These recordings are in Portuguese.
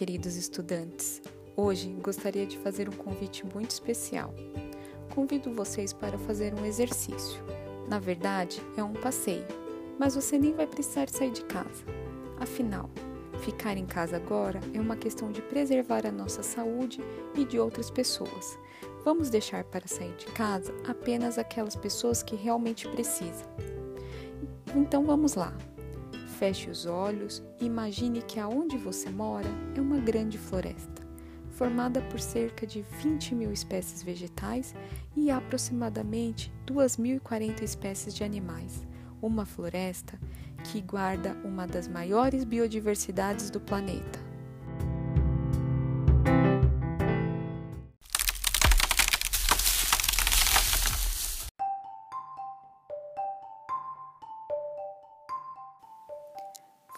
queridos estudantes! Hoje gostaria de fazer um convite muito especial. Convido vocês para fazer um exercício. Na verdade, é um passeio, mas você nem vai precisar sair de casa. Afinal, ficar em casa agora é uma questão de preservar a nossa saúde e de outras pessoas. Vamos deixar para sair de casa apenas aquelas pessoas que realmente precisam. Então vamos lá. Feche os olhos e imagine que aonde você mora é uma grande floresta, formada por cerca de 20 mil espécies vegetais e aproximadamente 2.040 espécies de animais. Uma floresta que guarda uma das maiores biodiversidades do planeta.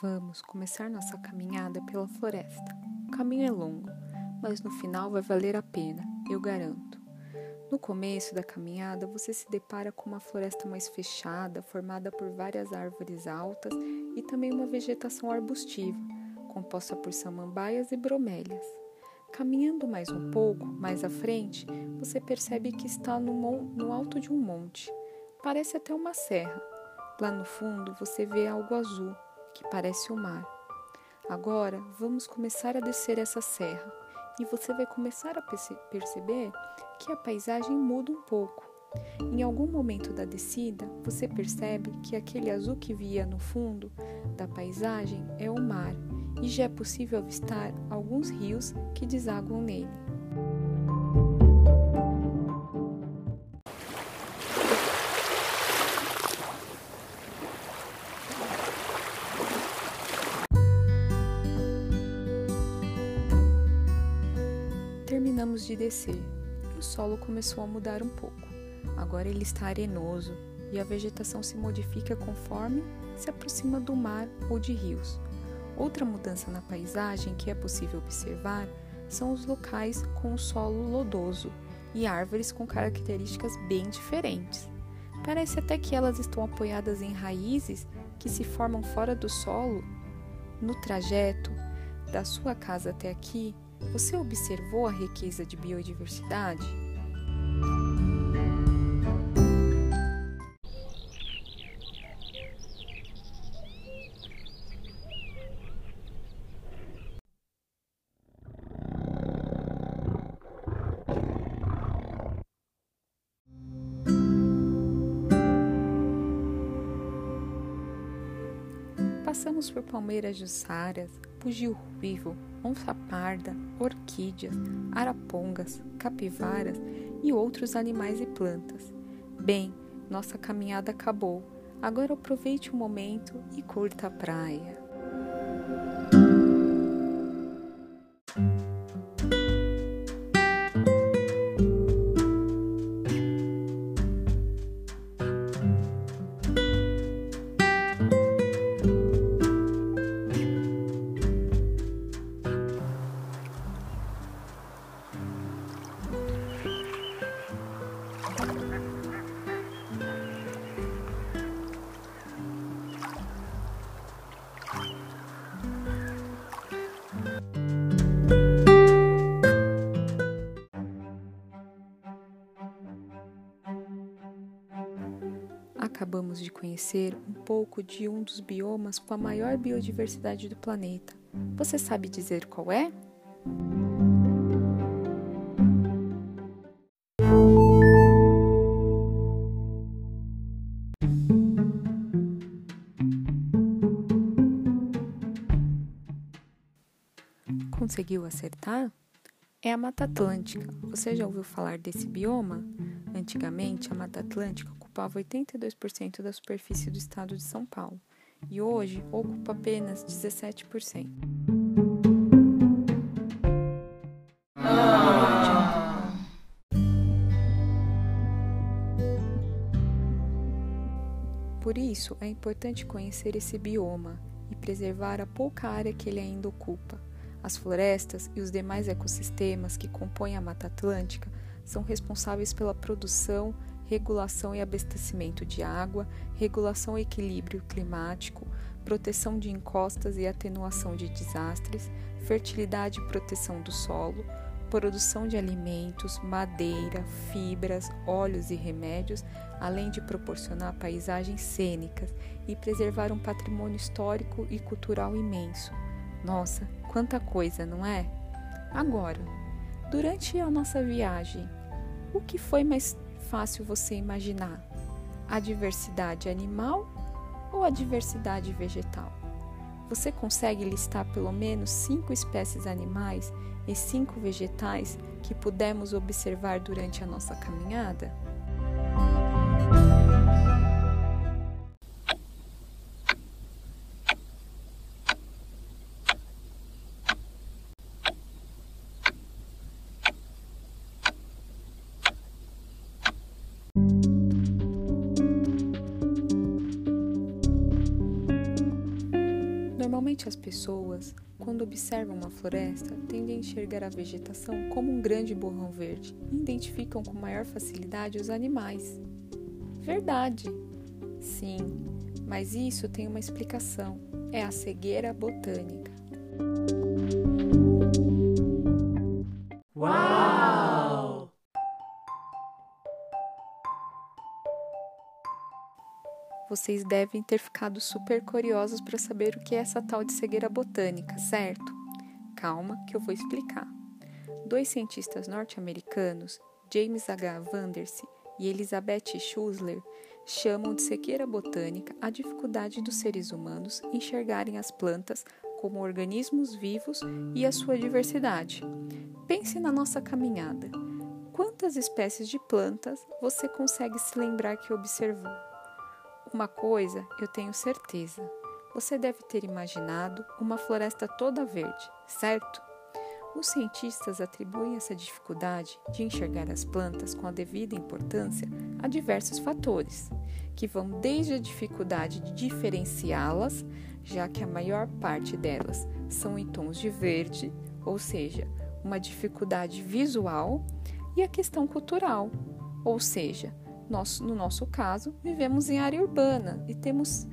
Vamos começar nossa caminhada pela floresta. O caminho é longo, mas no final vai valer a pena, eu garanto. No começo da caminhada, você se depara com uma floresta mais fechada, formada por várias árvores altas e também uma vegetação arbustiva, composta por samambaias e bromélias. Caminhando mais um pouco, mais à frente, você percebe que está no, no alto de um monte. Parece até uma serra. Lá no fundo, você vê algo azul que parece o mar. Agora vamos começar a descer essa serra e você vai começar a perceber que a paisagem muda um pouco. Em algum momento da descida, você percebe que aquele azul que via no fundo da paisagem é o mar e já é possível avistar alguns rios que desaguam nele. Terminamos de descer o solo começou a mudar um pouco. Agora ele está arenoso e a vegetação se modifica conforme se aproxima do mar ou de rios. Outra mudança na paisagem que é possível observar são os locais com o solo lodoso e árvores com características bem diferentes. Parece até que elas estão apoiadas em raízes que se formam fora do solo. No trajeto da sua casa até aqui, você observou a riqueza de biodiversidade? Passamos por palmeiras jussaras, bugio ruivo, onça parda, orquídeas, arapongas, capivaras e outros animais e plantas. Bem, nossa caminhada acabou. Agora aproveite o momento e curta a praia. Acabamos de conhecer um pouco de um dos biomas com a maior biodiversidade do planeta. Você sabe dizer qual é? Conseguiu acertar? É a Mata Atlântica. Você já ouviu falar desse bioma? Antigamente, a Mata Atlântica ocupava 82% da superfície do estado de São Paulo e hoje ocupa apenas 17%. Por isso, é importante conhecer esse bioma e preservar a pouca área que ele ainda ocupa. As florestas e os demais ecossistemas que compõem a Mata Atlântica são responsáveis pela produção regulação e abastecimento de água, regulação e equilíbrio climático, proteção de encostas e atenuação de desastres, fertilidade e proteção do solo, produção de alimentos, madeira, fibras, óleos e remédios, além de proporcionar paisagens cênicas e preservar um patrimônio histórico e cultural imenso. Nossa, quanta coisa, não é? Agora, durante a nossa viagem, o que foi mais fácil você imaginar? A diversidade animal ou a diversidade vegetal? Você consegue listar pelo menos cinco espécies animais e cinco vegetais que pudemos observar durante a nossa caminhada? Normalmente as pessoas, quando observam uma floresta, tendem a enxergar a vegetação como um grande borrão verde e identificam com maior facilidade os animais. Verdade! Sim, mas isso tem uma explicação: é a cegueira botânica. Vocês devem ter ficado super curiosos para saber o que é essa tal de cegueira botânica, certo? Calma, que eu vou explicar. Dois cientistas norte-americanos, James H. Vandersee e Elizabeth Schussler, chamam de cegueira botânica a dificuldade dos seres humanos enxergarem as plantas como organismos vivos e a sua diversidade. Pense na nossa caminhada. Quantas espécies de plantas você consegue se lembrar que observou? Uma coisa eu tenho certeza: você deve ter imaginado uma floresta toda verde, certo? Os cientistas atribuem essa dificuldade de enxergar as plantas com a devida importância a diversos fatores, que vão desde a dificuldade de diferenciá-las, já que a maior parte delas são em tons de verde, ou seja, uma dificuldade visual, e a questão cultural, ou seja, nós, no nosso caso, vivemos em área urbana e temos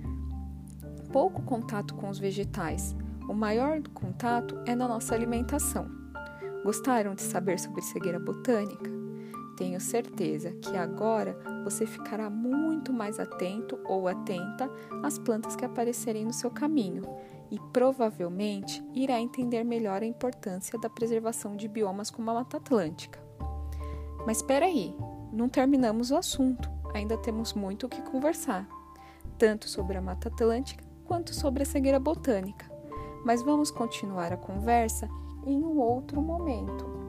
pouco contato com os vegetais. O maior contato é na nossa alimentação. Gostaram de saber sobre cegueira botânica? Tenho certeza que agora você ficará muito mais atento ou atenta às plantas que aparecerem no seu caminho e provavelmente irá entender melhor a importância da preservação de biomas como a Mata Atlântica. Mas espera aí, não terminamos o assunto, ainda temos muito o que conversar, tanto sobre a Mata Atlântica quanto sobre a cegueira botânica. Mas vamos continuar a conversa em um outro momento.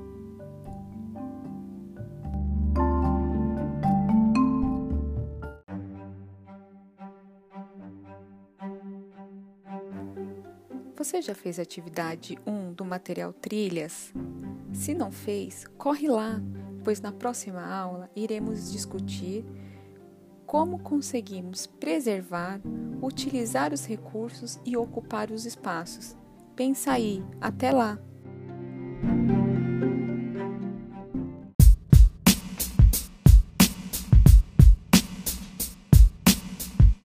Você já fez a atividade 1 do material Trilhas? Se não fez, corre lá, pois na próxima aula iremos discutir como conseguimos preservar, utilizar os recursos e ocupar os espaços. Pensa aí, até lá!